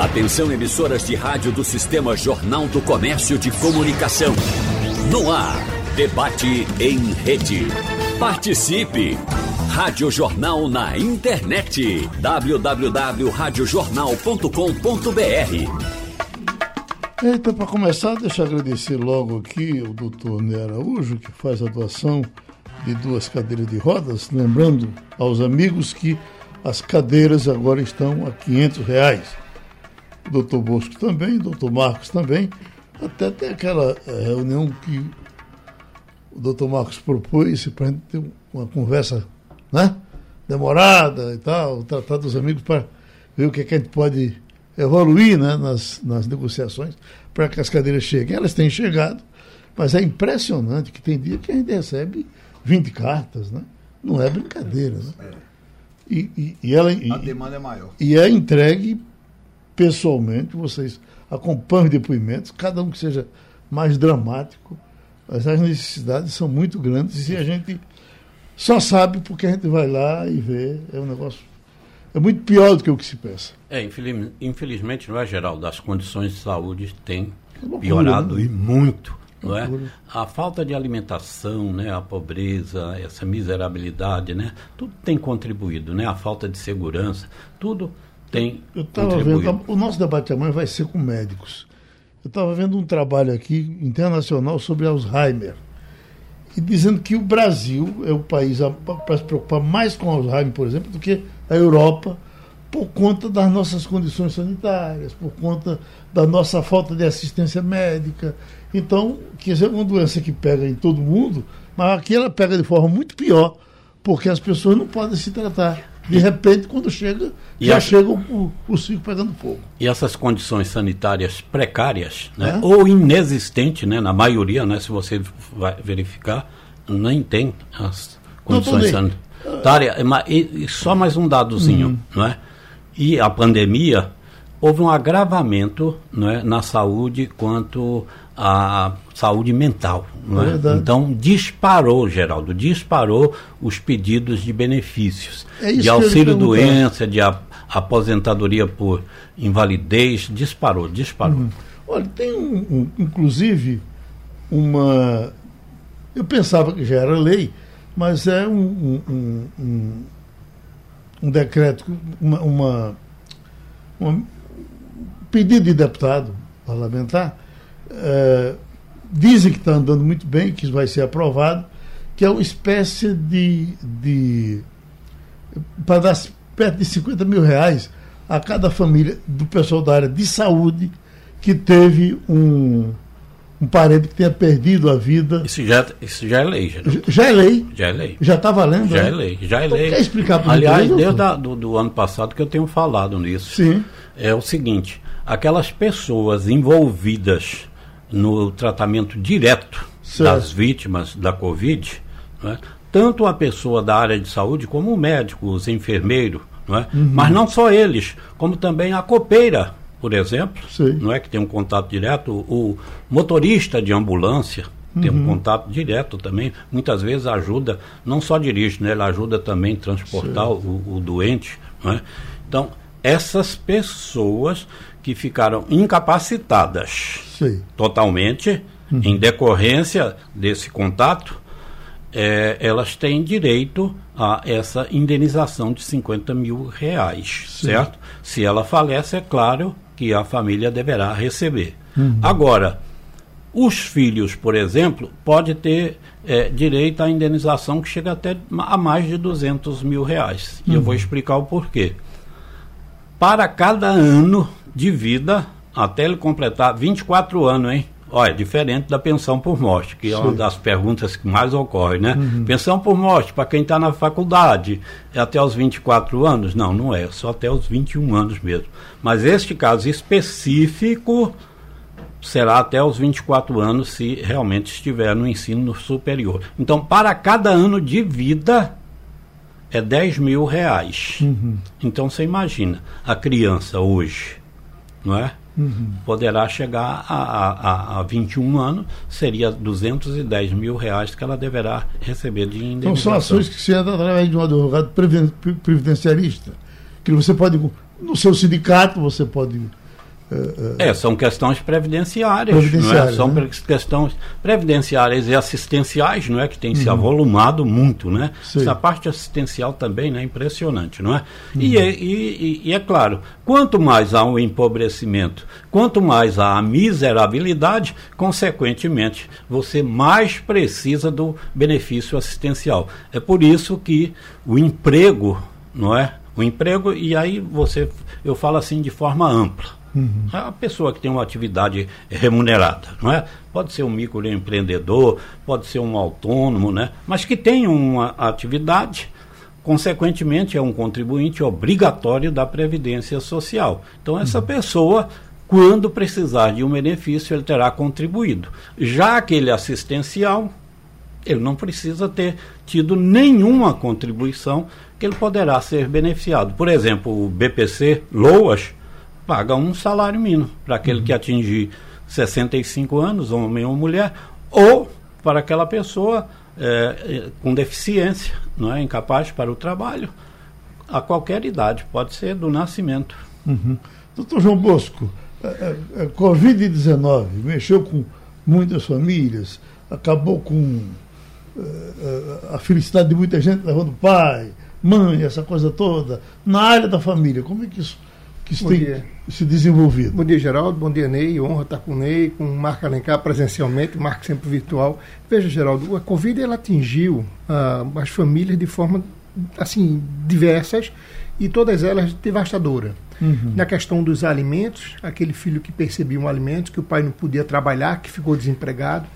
Atenção emissoras de rádio do Sistema Jornal do Comércio de Comunicação. No ar, debate em rede. Participe! Rádio Jornal na internet. www.radiojornal.com.br Eita, para começar, deixa eu agradecer logo aqui o doutor Ney Araújo, que faz a doação de duas cadeiras de rodas, lembrando aos amigos que as cadeiras agora estão a 500 reais. O doutor Bosco também, o doutor Marcos também. Até tem aquela eh, reunião que o doutor Marcos propôs para a gente ter uma conversa né? demorada e tal, tratar dos amigos para ver o que, é que a gente pode evoluir né? nas, nas negociações para que as cadeiras cheguem. Elas têm chegado, mas é impressionante que tem dia que a gente recebe 20 cartas, né? Não é brincadeira, né? E, e, e ela, a demanda é maior. E é entregue pessoalmente, vocês acompanham os depoimentos, cada um que seja mais dramático, mas as necessidades são muito grandes e a gente só sabe porque a gente vai lá e vê. É um negócio. É muito pior do que o que se pensa. É, infeliz, infelizmente, não é, Geraldo? As condições de saúde têm piorado né? e muito. Não é? A falta de alimentação, né, a pobreza, essa miserabilidade, né, tudo tem contribuído, né, a falta de segurança, tudo tem Eu estava vendo, o nosso debate amanhã vai ser com médicos. Eu estava vendo um trabalho aqui internacional sobre Alzheimer e dizendo que o Brasil é o país para se preocupar mais com Alzheimer, por exemplo, do que a Europa, por conta das nossas condições sanitárias, por conta da nossa falta de assistência médica. Então, quer dizer, é uma doença que pega em todo mundo, mas aqui ela pega de forma muito pior, porque as pessoas não podem se tratar de repente, quando chega, e já a... chega o, o circo pegando fogo. E essas condições sanitárias precárias, né, é? ou inexistentes, né, na maioria, né, se você vai verificar, nem tem as condições sanitárias. E, e, só mais um dadozinho, uhum. não é? E a pandemia houve um agravamento não é, na saúde quanto à saúde mental. É? então, disparou, Geraldo, disparou os pedidos de benefícios, é de auxílio-doença, de aposentadoria por invalidez, disparou, disparou. Uhum. Olha, tem, um, inclusive, uma. Eu pensava que já era lei, mas é um, um, um, um decreto, uma, uma, uma pedido de deputado parlamentar, é, dizem que está andando muito bem, que vai ser aprovado, que é uma espécie de. de para dar perto de 50 mil reais a cada família do pessoal da área de saúde que teve um, um parente que tenha perdido a vida. Isso já, isso já é lei, já. Já é lei? Já é lei. Já está valendo? Já né? é lei, já é então, lei. Quer explicar para Aliás, desde a, do, do ano passado que eu tenho falado nisso. Sim. É o seguinte, aquelas pessoas envolvidas no tratamento direto certo. das vítimas da Covid, né, tanto a pessoa da área de saúde como o médico, os enfermeiros, não é? Uhum. mas não só eles, como também a copeira, por exemplo, Sim. não é que tem um contato direto, o motorista de ambulância tem um uhum. contato direto também, muitas vezes ajuda, não só dirige, né, ele ajuda também a transportar o, o, doente. É? Então, essas pessoas que ficaram incapacitadas Sim. totalmente uhum. em decorrência desse contato, é, elas têm direito a essa indenização de 50 mil reais, Sim. certo? Se ela falece, é claro que a família deverá receber. Uhum. Agora, os filhos, por exemplo, pode ter é, direito à indenização que chega até a mais de 200 mil reais. Uhum. E eu vou uhum. explicar o porquê. Para cada ano de vida até ele completar 24 anos, hein? Olha, diferente da pensão por morte, que Sim. é uma das perguntas que mais ocorre, né? Uhum. Pensão por morte, para quem está na faculdade, é até os 24 anos? Não, não é, só até os 21 anos mesmo. Mas este caso específico será até os 24 anos, se realmente estiver no ensino superior. Então, para cada ano de vida, é 10 mil reais. Uhum. Então, você imagina, a criança hoje não é? Uhum. Poderá chegar a, a, a 21 anos, seria 210 mil reais que ela deverá receber de indenização. Então são ações que se entra através de um advogado previdenciarista, que você pode, no seu sindicato, você pode é, são questões previdenciárias, previdenciárias não é? são né? questões previdenciárias e assistenciais, não é que tem uhum. se avolumado muito, né? Sim. Essa parte assistencial também, né, impressionante, não é? Uhum. E, e, e, é claro, quanto mais há um empobrecimento, quanto mais há a miserabilidade, consequentemente, você mais precisa do benefício assistencial. É por isso que o emprego, não é? O emprego e aí você, eu falo assim de forma ampla Uhum. A pessoa que tem uma atividade remunerada, não é? Pode ser um microempreendedor, pode ser um autônomo, né? Mas que tem uma atividade, consequentemente é um contribuinte obrigatório da Previdência Social. Então essa uhum. pessoa, quando precisar de um benefício, ele terá contribuído. Já aquele assistencial, ele não precisa ter tido nenhuma contribuição que ele poderá ser beneficiado. Por exemplo, o BPC Loas paga um salário mínimo para aquele uhum. que atingir 65 anos, homem ou mulher, ou para aquela pessoa é, com deficiência, não é incapaz para o trabalho, a qualquer idade, pode ser do nascimento. Uhum. Doutor João Bosco, a, a, a Covid-19 mexeu com muitas famílias, acabou com a, a felicidade de muita gente levando pai, mãe, essa coisa toda. Na área da família, como é que isso que Bom tem dia. se desenvolvido. Bom dia, Geraldo. Bom dia, Ney. Honra estar com o Ney, com o Marco Alencar presencialmente, Marco sempre virtual. Veja, Geraldo, a Covid ela atingiu ah, as famílias de forma assim diversas e todas elas devastadoras. Uhum. Na questão dos alimentos, aquele filho que percebia um alimento, que o pai não podia trabalhar, que ficou desempregado.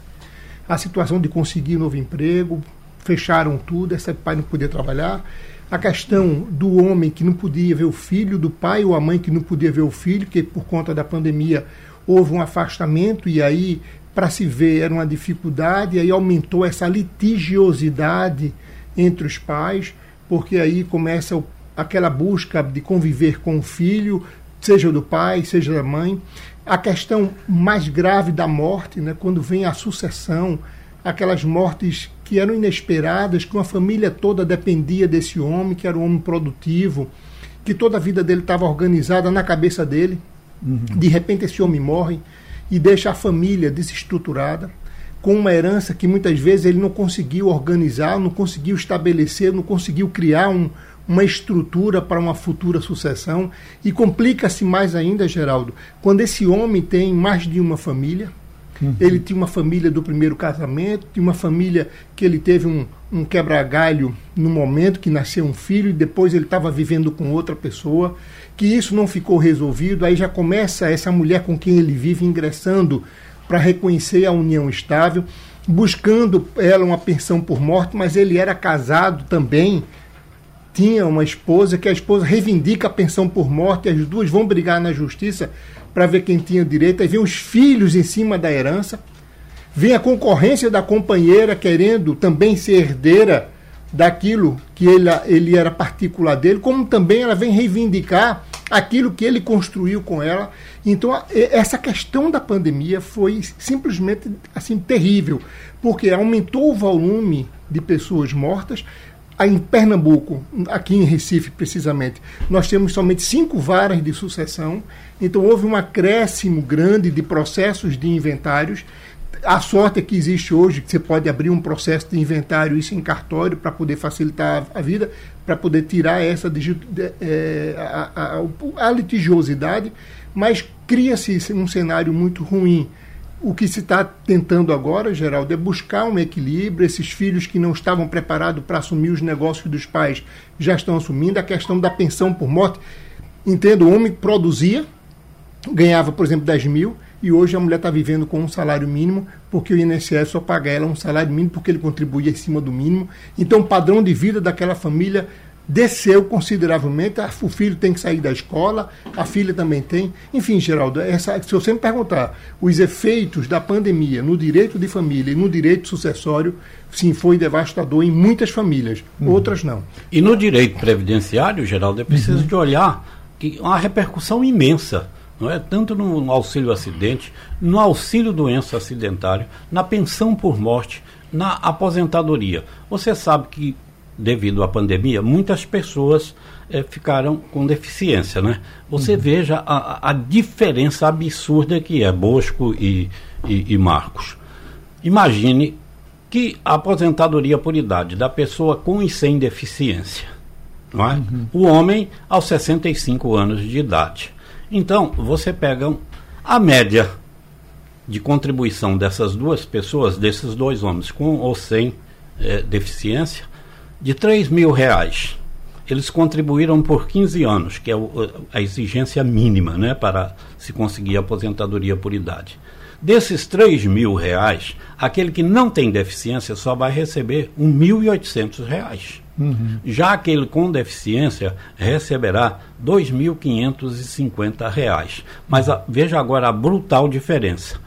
A situação de conseguir novo emprego, fecharam tudo, esse pai não podia trabalhar a questão do homem que não podia ver o filho, do pai ou a mãe que não podia ver o filho, que por conta da pandemia houve um afastamento e aí para se ver era uma dificuldade, e aí aumentou essa litigiosidade entre os pais, porque aí começa aquela busca de conviver com o filho, seja do pai, seja da mãe. A questão mais grave da morte, né, quando vem a sucessão, aquelas mortes que eram inesperadas, que uma família toda dependia desse homem, que era um homem produtivo, que toda a vida dele estava organizada na cabeça dele. Uhum. De repente esse homem morre e deixa a família desestruturada, com uma herança que muitas vezes ele não conseguiu organizar, não conseguiu estabelecer, não conseguiu criar um, uma estrutura para uma futura sucessão. E complica-se mais ainda, Geraldo, quando esse homem tem mais de uma família Uhum. Ele tinha uma família do primeiro casamento, tinha uma família que ele teve um, um quebra-galho no momento que nasceu um filho e depois ele estava vivendo com outra pessoa, que isso não ficou resolvido, aí já começa essa mulher com quem ele vive ingressando para reconhecer a união estável, buscando ela uma pensão por morte, mas ele era casado também, tinha uma esposa que a esposa reivindica a pensão por morte, as duas vão brigar na justiça para ver quem tinha direito, aí vem os filhos em cima da herança, vem a concorrência da companheira querendo também ser herdeira daquilo que ele, ele era particular dele, como também ela vem reivindicar aquilo que ele construiu com ela. Então, essa questão da pandemia foi simplesmente assim terrível, porque aumentou o volume de pessoas mortas, em Pernambuco, aqui em Recife precisamente, nós temos somente cinco varas de sucessão, então houve um acréscimo grande de processos de inventários. A sorte é que existe hoje que você pode abrir um processo de inventário, isso em cartório, para poder facilitar a vida, para poder tirar essa é, a, a, a litigiosidade, mas cria-se um cenário muito ruim o que se está tentando agora, Geraldo, é buscar um equilíbrio. Esses filhos que não estavam preparados para assumir os negócios dos pais já estão assumindo. A questão da pensão por morte. Entendo, o homem produzia, ganhava, por exemplo, 10 mil, e hoje a mulher está vivendo com um salário mínimo, porque o INSS só paga ela um salário mínimo, porque ele contribui acima do mínimo. Então, o padrão de vida daquela família desceu consideravelmente. O filho tem que sair da escola, a filha também tem. Enfim, Geraldo, essa, se eu sempre perguntar os efeitos da pandemia no direito de família e no direito sucessório, sim, foi devastador em muitas famílias, uhum. outras não. E no direito previdenciário, Geraldo, é preciso uhum. de olhar que uma repercussão imensa. Não é tanto no auxílio acidente, no auxílio doença acidentário, na pensão por morte, na aposentadoria. Você sabe que devido à pandemia, muitas pessoas é, ficaram com deficiência, né? Você uhum. veja a, a, diferença absurda que é Bosco e, e, e Marcos. Imagine que a aposentadoria por idade da pessoa com e sem deficiência, não é? Uhum. O homem aos 65 anos de idade. Então, você pega a média de contribuição dessas duas pessoas, desses dois homens, com ou sem é, deficiência, de 3 mil reais. Eles contribuíram por 15 anos, que é a exigência mínima né, para se conseguir aposentadoria por idade. Desses 3 mil reais, aquele que não tem deficiência só vai receber R$ 1.800. Uhum. Já aquele com deficiência receberá R$ 2.550. Mas a, veja agora a brutal diferença.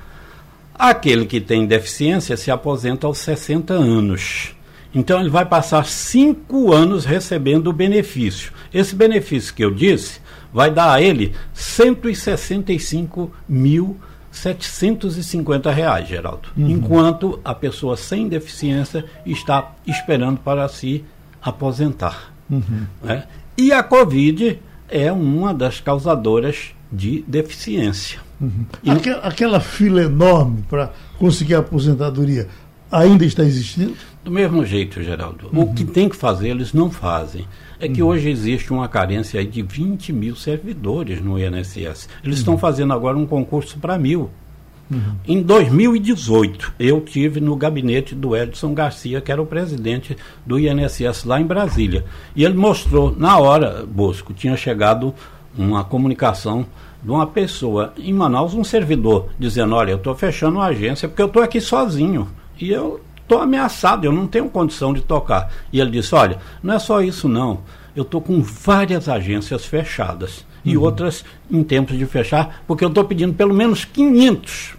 Aquele que tem deficiência se aposenta aos 60 anos. Então ele vai passar cinco anos recebendo o benefício. Esse benefício que eu disse vai dar a ele 165 mil 750 reais, Geraldo. Uhum. Enquanto a pessoa sem deficiência está esperando para se aposentar. Uhum. Né? E a Covid é uma das causadoras de deficiência. Uhum. E... Aquela, aquela fila enorme para conseguir a aposentadoria ainda está existindo? Do mesmo jeito, Geraldo. Uhum. O que tem que fazer, eles não fazem. É que uhum. hoje existe uma carência de 20 mil servidores no INSS. Eles estão uhum. fazendo agora um concurso para mil. Uhum. Em 2018, eu tive no gabinete do Edson Garcia, que era o presidente do INSS lá em Brasília. E ele mostrou, na hora, Bosco, tinha chegado uma comunicação de uma pessoa em Manaus, um servidor, dizendo: Olha, eu estou fechando a agência porque eu estou aqui sozinho. E eu estou ameaçado, eu não tenho condição de tocar. E ele disse: Olha, não é só isso, não. Eu estou com várias agências fechadas e uhum. outras em tempos de fechar, porque eu estou pedindo pelo menos 500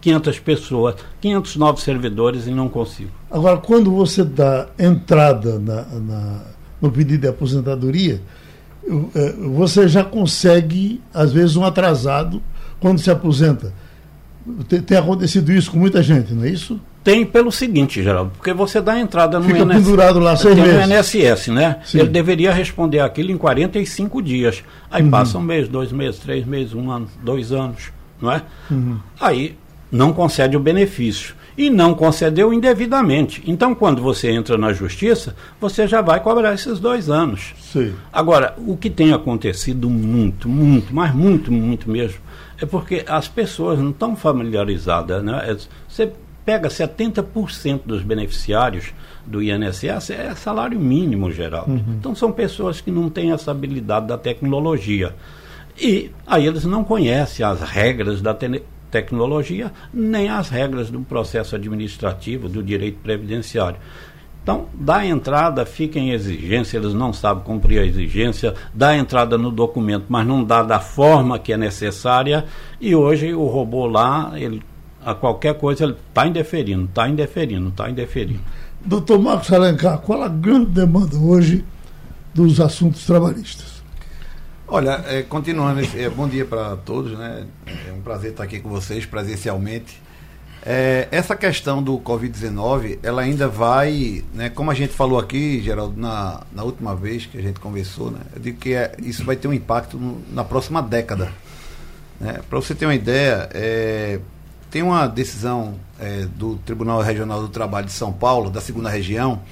500 pessoas, 500 novos servidores e não consigo. Agora, quando você dá entrada na, na, no pedido de aposentadoria, é, você já consegue, às vezes, um atrasado quando se aposenta. Tem, tem acontecido isso com muita gente, não é isso? Tem pelo seguinte, Geraldo, porque você dá entrada no Fica INSS, pendurado lá seis meses. no INSS, né? Sim. Ele deveria responder aquilo em 45 dias. Aí uhum. passa um mês, dois meses, três meses, um ano, dois anos, não é? Uhum. Aí não concede o benefício. E não concedeu indevidamente. Então, quando você entra na justiça, você já vai cobrar esses dois anos. Sim. Agora, o que tem acontecido muito, muito, mas muito, muito mesmo, é porque as pessoas não estão familiarizadas. Né? É, você pega 70% dos beneficiários do INSS é salário mínimo geral. Uhum. Então são pessoas que não têm essa habilidade da tecnologia. E aí eles não conhecem as regras da tecnologia, nem as regras do processo administrativo, do direito previdenciário. Então, dá entrada, fica em exigência, eles não sabem cumprir a exigência, dá entrada no documento, mas não dá da forma que é necessária, e hoje o robô lá, ele, a qualquer coisa, ele está indeferindo, está indeferindo, está indeferindo. Doutor Marcos Alencar, qual a grande demanda hoje dos assuntos trabalhistas? Olha, é, continuando, é, bom dia para todos, né? É um prazer estar aqui com vocês presencialmente. É, essa questão do Covid-19, ela ainda vai, né, como a gente falou aqui, Geraldo, na, na última vez que a gente conversou, né, eu digo que é, isso vai ter um impacto no, na próxima década. Né? Para você ter uma ideia, é, tem uma decisão é, do Tribunal Regional do Trabalho de São Paulo, da segunda região,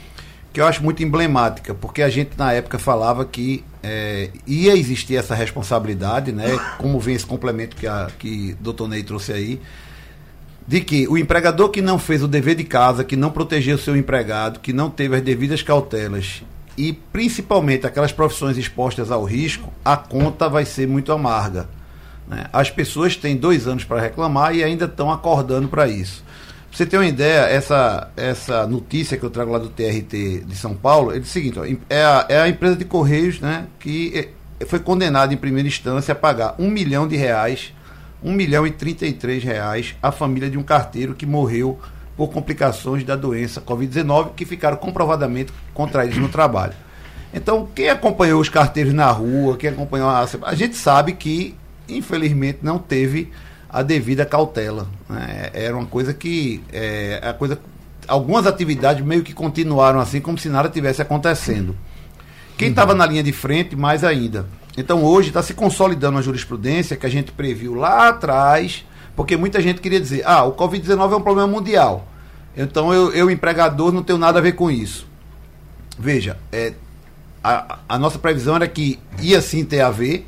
que eu acho muito emblemática, porque a gente na época falava que é, ia existir essa responsabilidade, né? Como vem esse complemento que a que doutor Ney trouxe aí, de que o empregador que não fez o dever de casa, que não protegeu o seu empregado, que não teve as devidas cautelas e principalmente aquelas profissões expostas ao risco, a conta vai ser muito amarga. Né? As pessoas têm dois anos para reclamar e ainda estão acordando para isso você ter uma ideia, essa, essa notícia que eu trago lá do TRT de São Paulo, é o seguinte, ó, é, a, é a empresa de Correios né, que é, foi condenada em primeira instância a pagar um milhão de reais, um milhão e trinta e três reais à família de um carteiro que morreu por complicações da doença Covid-19 que ficaram comprovadamente contraídos no trabalho. Então, quem acompanhou os carteiros na rua, quem acompanhou a. A gente sabe que, infelizmente, não teve a devida cautela. Né? Era uma coisa que é, a coisa algumas atividades meio que continuaram assim, como se nada tivesse acontecendo. Quem estava uhum. na linha de frente, mais ainda. Então hoje está se consolidando a jurisprudência que a gente previu lá atrás, porque muita gente queria dizer, ah, o Covid-19 é um problema mundial. Então eu, eu, empregador, não tenho nada a ver com isso. Veja, é, a, a nossa previsão era que ia sim ter a ver,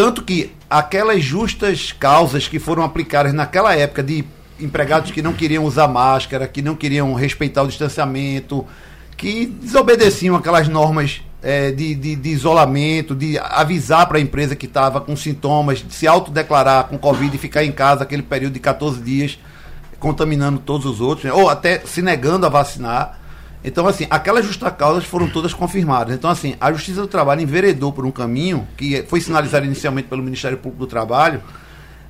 tanto que aquelas justas causas que foram aplicadas naquela época de empregados que não queriam usar máscara, que não queriam respeitar o distanciamento, que desobedeciam aquelas normas é, de, de, de, isolamento, de avisar para a empresa que estava com sintomas, de se autodeclarar com Covid e ficar em casa aquele período de 14 dias, contaminando todos os outros, né? ou até se negando a vacinar. Então, assim, aquelas justas causas foram todas confirmadas. Então, assim, a Justiça do Trabalho enveredou por um caminho que foi sinalizado inicialmente pelo Ministério Público do Trabalho,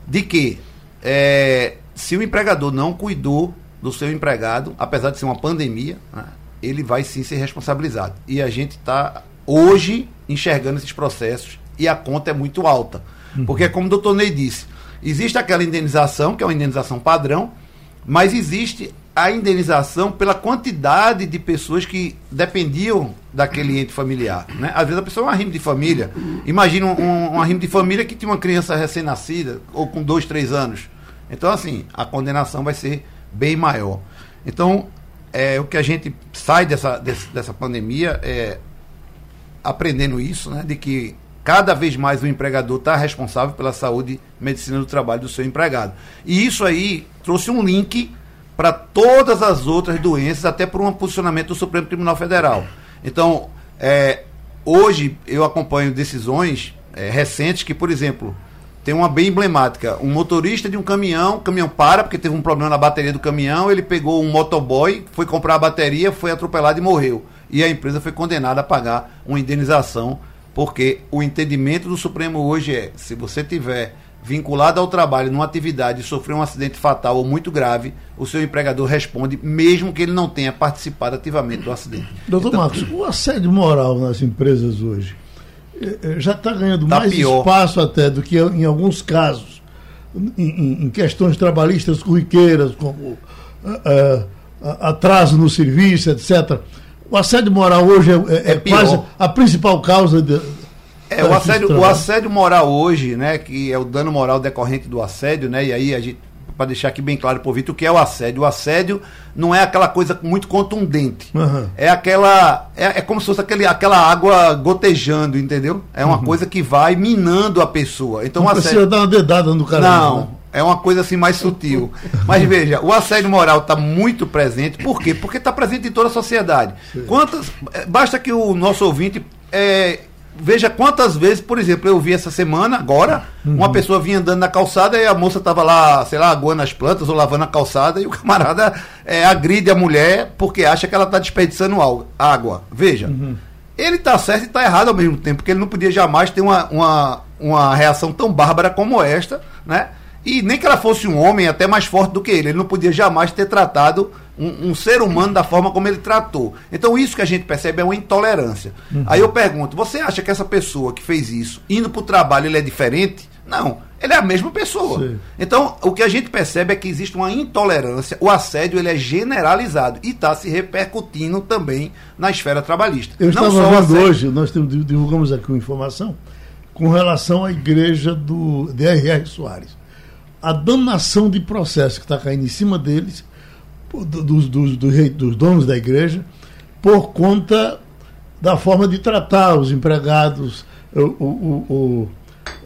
de que é, se o empregador não cuidou do seu empregado, apesar de ser uma pandemia, né, ele vai sim ser responsabilizado. E a gente está hoje enxergando esses processos e a conta é muito alta. Uhum. Porque, como o doutor Ney disse, existe aquela indenização, que é uma indenização padrão, mas existe a indenização pela quantidade de pessoas que dependiam daquele ente familiar. Né? Às vezes a pessoa é um arrimo de família. Imagina um, um de família que tinha uma criança recém-nascida ou com dois, três anos. Então, assim, a condenação vai ser bem maior. Então, é, o que a gente sai dessa, dessa pandemia é aprendendo isso, né, de que cada vez mais o empregador está responsável pela saúde e medicina do trabalho do seu empregado. E isso aí trouxe um link para todas as outras doenças, até por um posicionamento do Supremo Tribunal Federal. Então, é, hoje eu acompanho decisões é, recentes que, por exemplo, tem uma bem emblemática. Um motorista de um caminhão, o caminhão para porque teve um problema na bateria do caminhão, ele pegou um motoboy, foi comprar a bateria, foi atropelado e morreu. E a empresa foi condenada a pagar uma indenização, porque o entendimento do Supremo hoje é, se você tiver vinculado ao trabalho numa atividade e sofrer um acidente fatal ou muito grave, o seu empregador responde, mesmo que ele não tenha participado ativamente do acidente. Doutor então, Marcos, o assédio moral nas empresas hoje, eh, eh, já está ganhando tá mais pior. espaço até do que em alguns casos, em, em questões trabalhistas corriqueiras, como uh, atraso no serviço, etc. O assédio moral hoje é, é, é quase a principal causa de, é, o assédio, o assédio moral hoje, né, que é o dano moral decorrente do assédio, né, e aí a gente para deixar aqui bem claro para o Vitor o que é o assédio. O assédio não é aquela coisa muito contundente. Uhum. É aquela. É, é, como se fosse aquele, aquela água gotejando, entendeu? É uma uhum. coisa que vai minando a pessoa. Então, não assédio... precisa dar uma dedada no cara. Não. Né? É uma coisa assim mais sutil. Mas veja, o assédio moral está muito presente. Por quê? Porque está presente em toda a sociedade. Sim. Quantas. É, basta que o nosso ouvinte é, veja quantas vezes, por exemplo, eu vi essa semana, agora, uhum. uma pessoa vinha andando na calçada e a moça estava lá, sei lá, aguando as plantas ou lavando a calçada e o camarada é, agride a mulher porque acha que ela está desperdiçando água. Veja, uhum. ele está certo e está errado ao mesmo tempo, porque ele não podia jamais ter uma, uma, uma reação tão bárbara como esta, né? E nem que ela fosse um homem até mais forte do que ele, ele não podia jamais ter tratado um, um, ser humano da forma como ele tratou. Então, isso que a gente percebe é uma intolerância. Uhum. Aí eu pergunto: você acha que essa pessoa que fez isso, indo para o trabalho, ele é diferente? Não, ele é a mesma pessoa. Sim. Então, o que a gente percebe é que existe uma intolerância, o assédio ele é generalizado e está se repercutindo também na esfera trabalhista. Eu Não estava vendo hoje, nós divulgamos aqui uma informação com relação à igreja do D.R.R. Soares. A danação de processo que está caindo em cima deles dos, dos, dos, dos donos da igreja por conta da forma de tratar os empregados. O, o,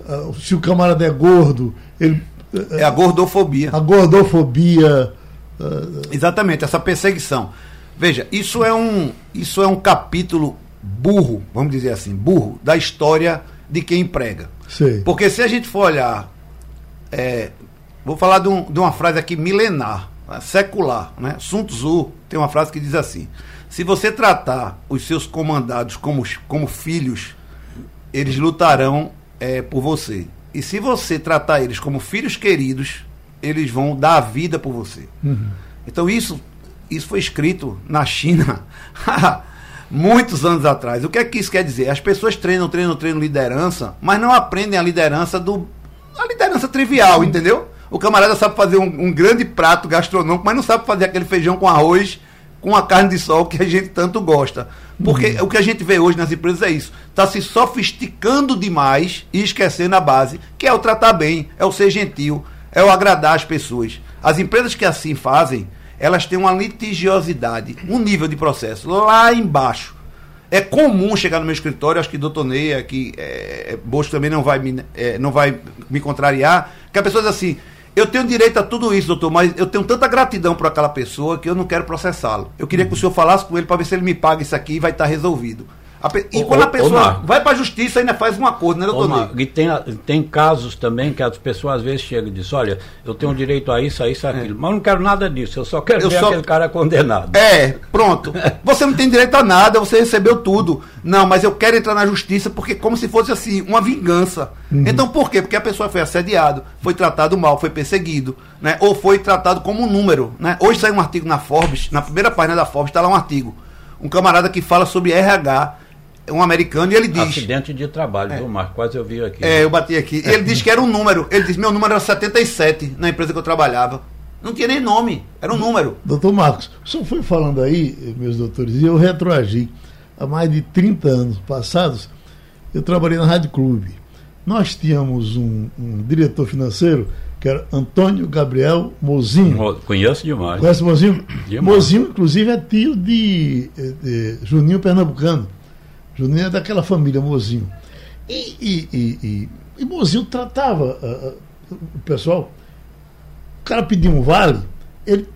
o, se o camarada é gordo, ele. É a gordofobia. A gordofobia. Exatamente, essa perseguição. Veja, isso é um, isso é um capítulo burro, vamos dizer assim, burro, da história de quem emprega. Sim. Porque se a gente for olhar. É, vou falar de, um, de uma frase aqui milenar secular. Né? Sun Tzu tem uma frase que diz assim: se você tratar os seus comandados como, como filhos, eles lutarão é, por você. E se você tratar eles como filhos queridos, eles vão dar a vida por você. Uhum. Então isso, isso foi escrito na China muitos anos atrás. O que é que isso quer dizer? As pessoas treinam, treinam, treinam liderança, mas não aprendem a liderança do a liderança trivial, entendeu? O camarada sabe fazer um, um, grande prato gastronômico, mas não sabe fazer aquele feijão com arroz com a carne de sol que a gente tanto gosta. Porque uhum. o que a gente vê hoje nas empresas é isso. Está se sofisticando demais e esquecendo a base, que é o tratar bem, é o ser gentil, é o agradar as pessoas. As empresas que assim fazem, elas têm uma litigiosidade, um nível de processo lá embaixo. É comum chegar no meu escritório, acho que doutor Ney aqui, é, Bosco também não vai, me, é, não vai me contrariar, que a pessoa diz assim, eu tenho direito a tudo isso, doutor, mas eu tenho tanta gratidão por aquela pessoa que eu não quero processá-lo. Eu queria que o senhor falasse com ele para ver se ele me paga isso aqui e vai estar resolvido. E ô, quando a pessoa ô, vai para a justiça, ainda faz um acordo, né, doutor? Ô, e tem, tem casos também que as pessoas às vezes chegam e dizem: olha, eu tenho direito a isso, a isso, a é. aquilo. É. Mas eu não quero nada disso, eu só quero eu ver só... aquele cara condenado. É, pronto. Você não tem direito a nada, você recebeu tudo. Não, mas eu quero entrar na justiça porque, como se fosse assim, uma vingança. Uhum. Então por quê? Porque a pessoa foi assediado, foi tratado mal, foi perseguido, né? Ou foi tratado como um número. Né? Hoje saiu um artigo na Forbes, na primeira página da Forbes, está lá um artigo. Um camarada que fala sobre RH um americano e ele diz. Acidente de trabalho, é. viu, Marco? Quase eu vi aqui. É, eu bati aqui. Ele disse que era um número. Ele disse: meu número era 77 na empresa que eu trabalhava. Não tinha nem nome, era um número. Doutor Marcos, o senhor foi falando aí, meus doutores, e eu retroagi. Há mais de 30 anos passados, eu trabalhei na Rádio Clube. Nós tínhamos um, um diretor financeiro que era Antônio Gabriel Mozinho. Conheço demais. Conhece Mozinho? Demais. Mozinho, inclusive, é tio de, de Juninho Pernambucano. Juninho é daquela família Mozinho. E, e, e, e, e Mozinho tratava uh, o pessoal. O cara pedia um vale, ele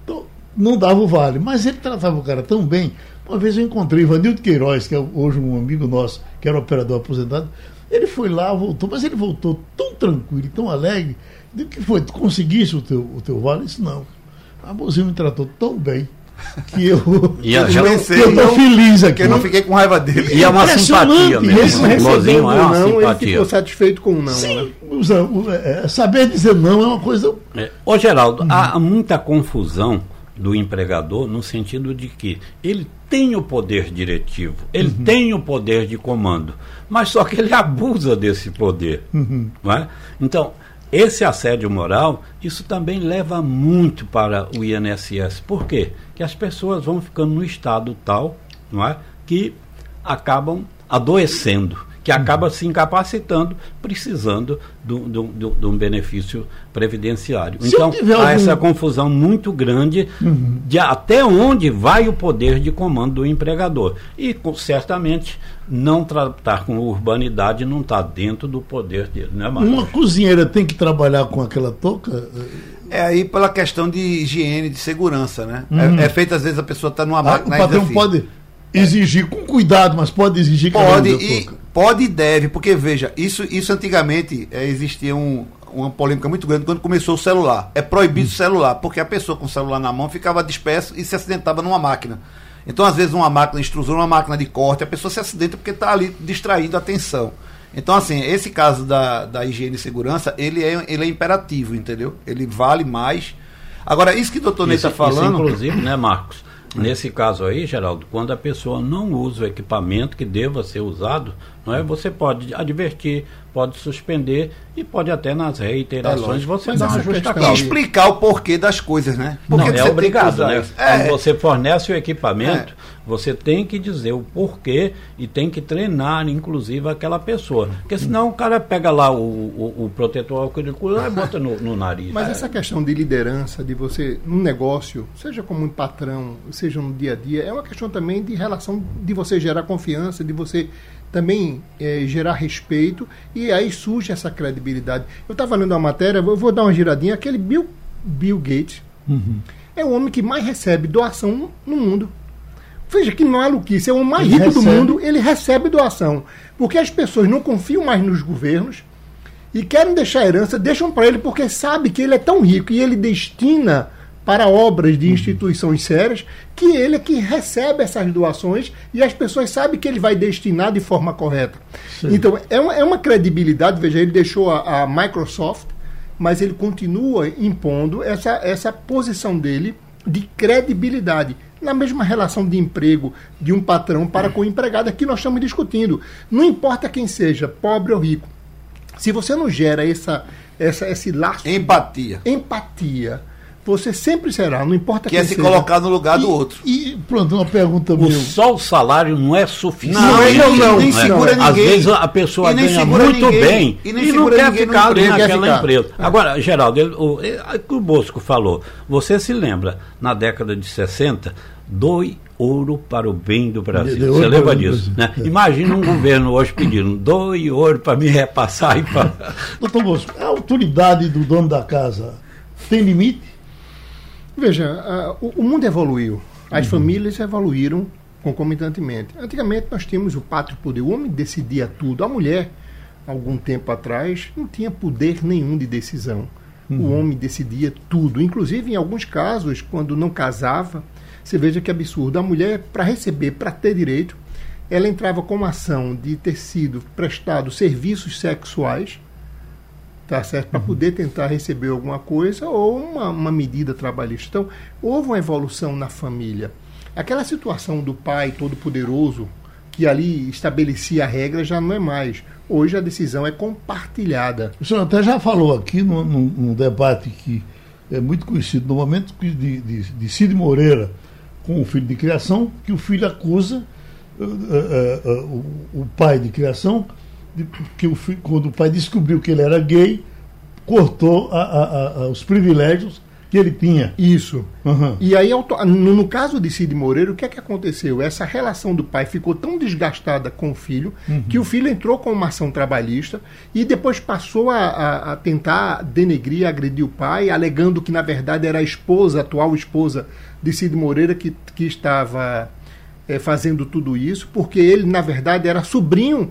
não dava o vale, mas ele tratava o cara tão bem. Uma vez eu encontrei Ivanildo Queiroz, que é hoje um amigo nosso, que era operador aposentado. Ele foi lá, voltou, mas ele voltou tão tranquilo tão alegre. O que foi? Tu conseguiste o teu, o teu vale? Isso não. A Mozinho me tratou tão bem que eu, e eu, já pensei, eu tô feliz aqui. eu não fiquei com raiva dele. E é uma simpatia mesmo. Ele recebeu é uma não, simpatia. ele ficou satisfeito com o não. Sim, né? é, saber dizer não é uma coisa... É. Ô Geraldo, hum. há muita confusão do empregador no sentido de que ele tem o poder diretivo, ele uhum. tem o poder de comando, mas só que ele abusa desse poder. Uhum. Não é? Então, esse assédio moral, isso também leva muito para o INSS. Por quê? Que as pessoas vão ficando no estado tal, não é? Que acabam adoecendo que acaba se incapacitando, precisando de um benefício previdenciário. Se então, há algum... essa confusão muito grande uhum. de até onde vai o poder de comando do empregador. E certamente não tratar com urbanidade não está dentro do poder dele, né, Marcos? Uma cozinheira tem que trabalhar com aquela touca? É aí pela questão de higiene, de segurança, né? Uhum. É, é feito às vezes a pessoa está numa máquina. Ah, o patrão assim, pode exigir com cuidado, mas pode exigir que pode e pode e deve, porque veja, isso, isso antigamente é, existia um, uma polêmica muito grande quando começou o celular. É proibido o celular, porque a pessoa com o celular na mão ficava disperso e se acidentava numa máquina. Então, às vezes, uma máquina de extrusão, uma máquina de corte, a pessoa se acidenta porque está ali distraindo a atenção. Então, assim, esse caso da, da higiene e segurança, ele é, ele é imperativo, entendeu? Ele vale mais. Agora, isso que o doutor Ney está falando. Isso, inclusive, né, Marcos? Nesse caso aí, Geraldo, quando a pessoa não usa o equipamento que deva ser usado, não é? Você pode advertir, pode suspender e pode até nas reiterações é você dar uma justa causa. E explicar o porquê das coisas, né? Porque não, é obrigado, né? É. Quando você fornece o equipamento, é. você tem que dizer o porquê e tem que treinar, inclusive, aquela pessoa. Porque senão o cara pega lá o, o, o protetor auricular e bota no, no nariz. Mas essa questão de liderança, de você, num negócio, seja como um patrão, seja no dia a dia, é uma questão também de relação de você gerar confiança, de você também é, gerar respeito e aí surge essa credibilidade. Eu estava lendo uma matéria, eu vou dar uma giradinha, aquele Bill, Bill Gates uhum. é o homem que mais recebe doação no mundo. Veja que não é maluquice, é o homem mais ele rico recebe. do mundo, ele recebe doação. Porque as pessoas não confiam mais nos governos e querem deixar herança, deixam para ele porque sabe que ele é tão rico e ele destina para obras de instituições sérias, que ele é que recebe essas doações e as pessoas sabem que ele vai destinar de forma correta. Sim. Então, é uma, é uma credibilidade, veja, ele deixou a, a Microsoft, mas ele continua impondo essa, essa posição dele de credibilidade na mesma relação de emprego de um patrão para com o empregado, aqui nós estamos discutindo. Não importa quem seja, pobre ou rico. Se você não gera essa, essa, esse laço. Empatia. Empatia Você sempre será, não importa que é se seja. colocar no lugar e, do outro. E pronto, uma pergunta o Só o salário não é suficiente. Não, não, não, nem segura ninguém. Às vezes a pessoa ganha muito ninguém, bem e, e não quer ficar ali naquela ficar. empresa. É. Agora, Geraldo, ele, o, o Bosco falou, você se lembra, na década de 60, doe ouro para o bem do Brasil. De, de Você lembra disso? Né? É. Imagina um governo hoje pedindo doe ouro para me repassar e para. Doutor Bosco, a autoridade do dono da casa tem limite? Veja, uh, o, o, mundo evoluiu. As uhum. famílias evoluíram concomitantemente. Antigamente nós tínhamos o pátrio poder. O homem decidia tudo. A mulher, algum tempo atrás, não tinha poder nenhum de decisão. Uhum. O homem decidia tudo. Inclusive, em alguns casos, quando não casava, você veja que absurdo. A mulher, para receber, para ter direito, ela entrava com uma ação de ter sido prestado serviços sexuais, tá certo? Para poder tentar receber alguma coisa ou uma, uma medida trabalhista. Então, houve uma evolução na família. Aquela situação do pai todo-poderoso, que ali estabelecia a regra, já não é mais. Hoje a decisão é compartilhada. O senhor até já falou aqui num, num debate que é muito conhecido, no momento de, de, de Cid Moreira, com o filho de criação, que o filho acusa uh, uh, uh, o, pai de criação, que o quando o pai descobriu que ele era gay, cortou a, a, a, os privilégios que ele tinha. Isso. Uhum. E aí, no, no, caso de Cid Moreira, o que é que aconteceu? Essa relação do pai ficou tão desgastada com o filho uhum. que o filho entrou com uma ação trabalhista e depois passou a, a, a, tentar denegrir, agredir o pai, alegando que na verdade era a esposa, a atual esposa de Cid Moreira, que, que estava é, fazendo tudo isso, porque ele, na verdade, era sobrinho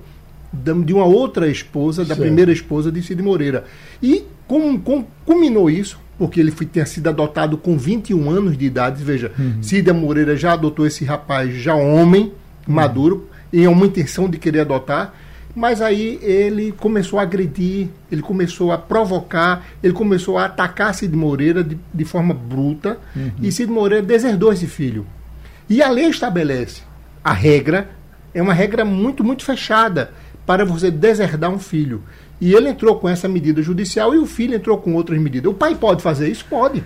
de uma outra esposa, da primeira esposa de Cid Moreira. E com, com, culminou isso porque ele foi, tinha sido adotado com 21 anos de idade. Veja, uhum. Cida Moreira já adotou esse rapaz, já homem, uhum. maduro, e é uma intenção de querer adotar. Mas aí ele começou a agredir, ele começou a provocar, ele começou a atacar Cid Moreira de, de forma bruta. Uhum. E Cid Moreira deserdou esse filho. E a lei estabelece a regra, é uma regra muito, muito fechada para você deserdar um filho. E ele entrou com essa medida judicial e o filho entrou com outras medidas. O pai pode fazer isso? Pode.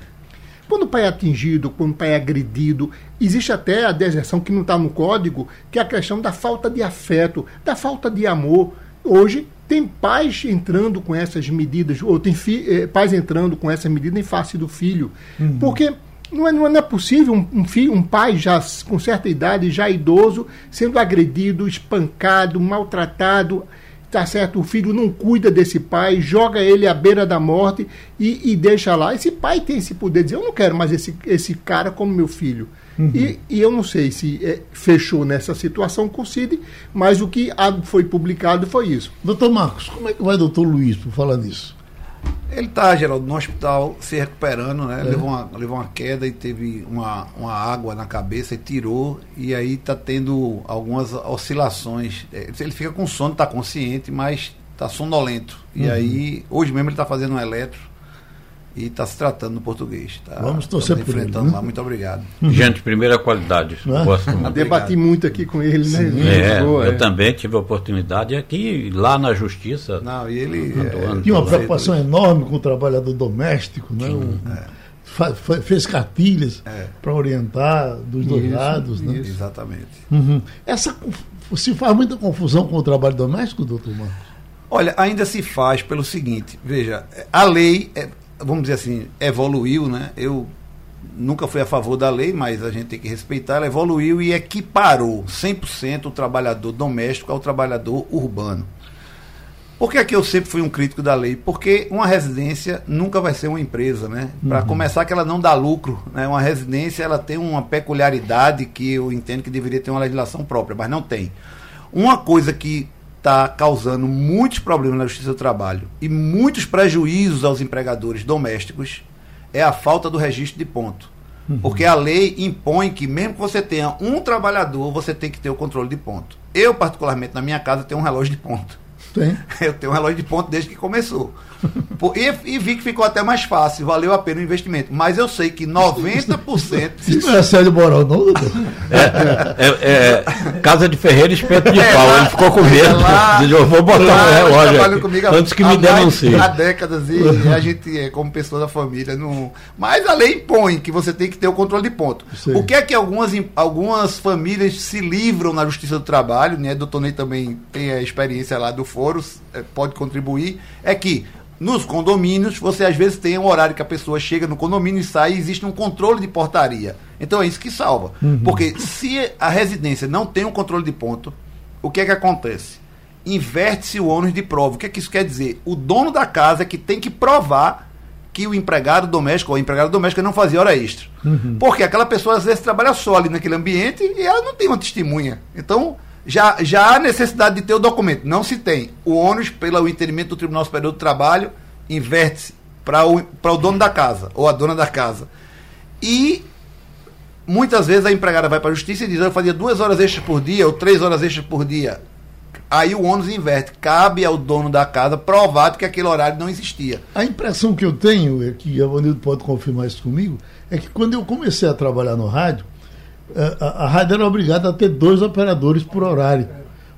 Quando o pai é atingido, quando o pai é agredido, existe até a deserção que não está no código, que é a questão da falta de afeto, da falta de amor. Hoje tem pais entrando com essas medidas, ou tem eh, pais entrando com essa medida em face do filho. Uhum. Porque não é, não é possível um, um, filho, um pai já com certa idade, já idoso, sendo agredido, espancado, maltratado, tá certo? O filho não cuida desse pai, joga ele à beira da morte e, e deixa lá. Esse pai tem esse poder de dizer: Eu não quero mais esse, esse cara como meu filho. Uhum. E, e, eu não sei se é, fechou nessa situação com o Cid, mas o que foi publicado foi isso. Doutor Marcos, como é que vai doutor Luiz por falar nisso? Ele está, Geraldo, no hospital se recuperando, né? É. Levou, uma, levou uma queda e teve uma, uma água na cabeça e tirou. E aí está tendo algumas oscilações. É, ele fica com sono, está consciente, mas está sonolento. E uhum. aí, hoje mesmo ele está fazendo um eletro e está se tratando no português. Tá, Vamos torcer por ele. Né? Lá. Muito obrigado. Gente, primeira qualidade. É? Gosto muito. Debati muito aqui com ele, né? É, boa, eu é. também tive a oportunidade aqui, lá na Justiça. Não, e ele. É, tinha uma preocupação enorme com o trabalhador doméstico, né? O, é. fez cartilhas é. para orientar dos dois isso, lados. Né? Exatamente. Uhum. Essa, se faz muita confusão com o trabalho doméstico, doutor Marcos? Olha, ainda se faz pelo seguinte, veja, a lei, é, vamos dizer assim, evoluiu, né? Eu nunca fui a favor da lei, mas a gente tem que respeitar, ela evoluiu e equiparou 100% o trabalhador doméstico ao trabalhador urbano. Por que é que eu sempre fui um crítico da lei? Porque uma residência nunca vai ser uma empresa, né? Para uhum. começar que ela não dá lucro, né? Uma residência ela tem uma peculiaridade que eu entendo que deveria ter uma legislação própria, mas não tem. Uma coisa que está causando muitos problemas na Justiça do Trabalho e muitos prejuízos aos empregadores domésticos é a falta do registro de ponto. Uhum. Porque a lei impõe que, mesmo que você tenha um trabalhador, você tem que ter o controle de ponto. Eu, particularmente, na minha casa, tenho um relógio de ponto. Tem. Eu tenho um relógio de ponto desde que começou. E, e, vi que ficou até mais fácil, valeu a pena o investimento. Mas eu sei que 90%. Isso não é sério moral, não, doutor? É, é, é, casa de Ferreira espeto de é, pau. Lá, Ele ficou com medo. Lá, eu vou botar lá, um relógio comigo antes que me denuncie. Há décadas e, a gente, como pessoa da família, não. Mas a lei impõe que você tem que ter o controle de ponto. Sim. O que é que algumas, algumas famílias se livram na Justiça do Trabalho, né? Doutor Ney também tem a experiência lá do foro, pode contribuir, é que nos condomínios, você às vezes tem um horário que a pessoa chega no condomínio e sai e existe um controle de portaria. Então é isso que salva. Uhum. Porque se a residência não tem um controle de ponto, o que é que acontece? Inverte-se o ônus de prova. O que é que isso quer dizer? O dono da casa é que tem que provar que o empregado doméstico ou a empregada doméstica não fazia hora extra. Uhum. Porque aquela pessoa às vezes trabalha só ali naquele ambiente e ela não tem uma testemunha. Então, já, já há necessidade de ter o documento. Não se tem. O ônus, pelo entendimento do Tribunal Superior do Trabalho, inverte-se para o, o dono da casa ou a dona da casa. E muitas vezes a empregada vai para a justiça e diz: Eu fazia duas horas extras por dia ou três horas extras por dia. Aí o ônus inverte. Cabe ao dono da casa provar que aquele horário não existia. A impressão que eu tenho, é que a Vanildo pode confirmar isso comigo, é que quando eu comecei a trabalhar no rádio, a, a rádio era obrigada a ter dois operadores por horário.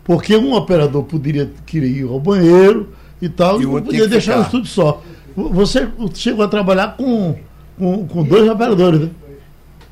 Porque um operador poderia querer ir ao banheiro e tal, e, e não podia deixar o estúdio só. Você chegou a trabalhar com, com, com dois operadores, né?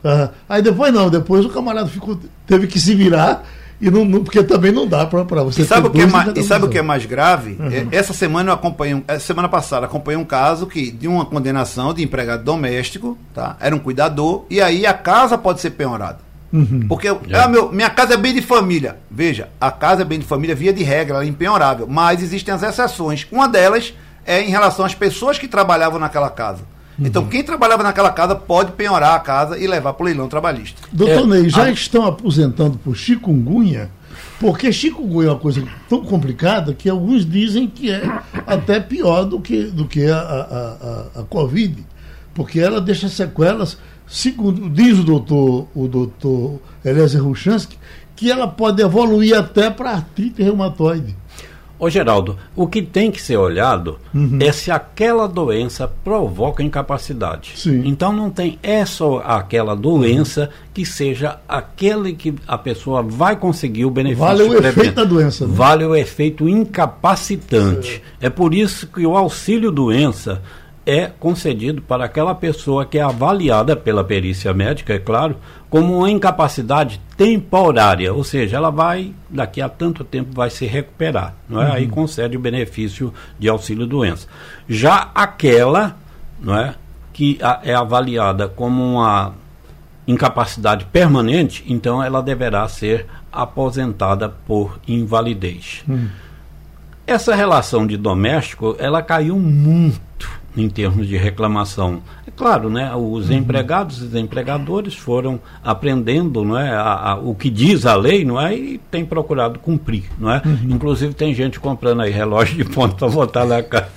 Ah, aí depois não, depois o camarada ficou, teve que se virar e não, não, porque também não dá para você. E sabe, o que, é mais, e sabe o que é mais grave? Uhum. É, essa semana eu acompanhei, um, semana passada acompanhei um caso que de uma condenação de empregado doméstico, tá? Era um cuidador e aí a casa pode ser penhorada. Uhum. Porque ah, meu, minha casa é bem de família. Veja, a casa é bem de família, via de regra, ela é impenhorável. Mas existem as exceções. Uma delas é em relação às pessoas que trabalhavam naquela casa. Uhum. Então, quem trabalhava naquela casa pode penhorar a casa e levar para o leilão trabalhista. Doutor é, Ney, já a... estão aposentando por chikungunya? Porque chikungunya é uma coisa tão complicada que alguns dizem que é até pior do que, do que a, a, a, a Covid. Porque ela deixa sequelas segundo diz o doutor, o doutor Eliezer Ruchansky, que ela pode evoluir até para artrite reumatoide. Ô Geraldo, o que tem que ser olhado uhum. é se aquela doença provoca incapacidade. Sim. Então não tem é só aquela doença que seja aquele que a pessoa vai conseguir o benefício. Vale o efeito da doença. Né? Vale o efeito incapacitante. É por isso que o auxílio doença é concedido para aquela pessoa que é avaliada pela perícia médica, é claro, como uma incapacidade temporária, ou seja, ela vai, daqui a tanto tempo, vai se recuperar. Não é? Uhum. Aí concede o benefício de auxílio doença. Já aquela não é, que é avaliada como uma incapacidade permanente, então ela deverá ser aposentada por invalidez. Uhum. Essa relação de doméstico, ela caiu muito em termos de reclamação. É claro, né, os uhum. empregados e empregadores foram aprendendo não é, a, a, o que diz a lei não é, e tem procurado cumprir. Não é? Uhum. Inclusive tem gente comprando aí relógio de ponto para botar na casa.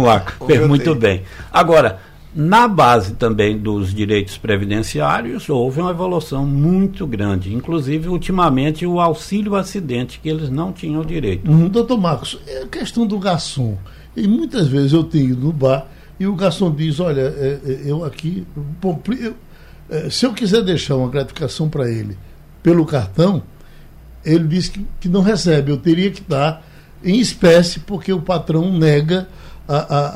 Marco. Fez muito bem. Agora, na base também dos direitos previdenciários, houve uma evolução muito grande. Inclusive, ultimamente, o auxílio acidente, que eles não tinham direito. Uhum, doutor Marcos, é a questão do garçom. E muitas vezes eu tenho ido no bar e o garçom diz, olha, é, é, eu aqui, eu, é, se eu quiser deixar uma gratificação para ele pelo cartão, ele diz que, que não recebe, eu teria que dar em espécie, porque o patrão nega a, a,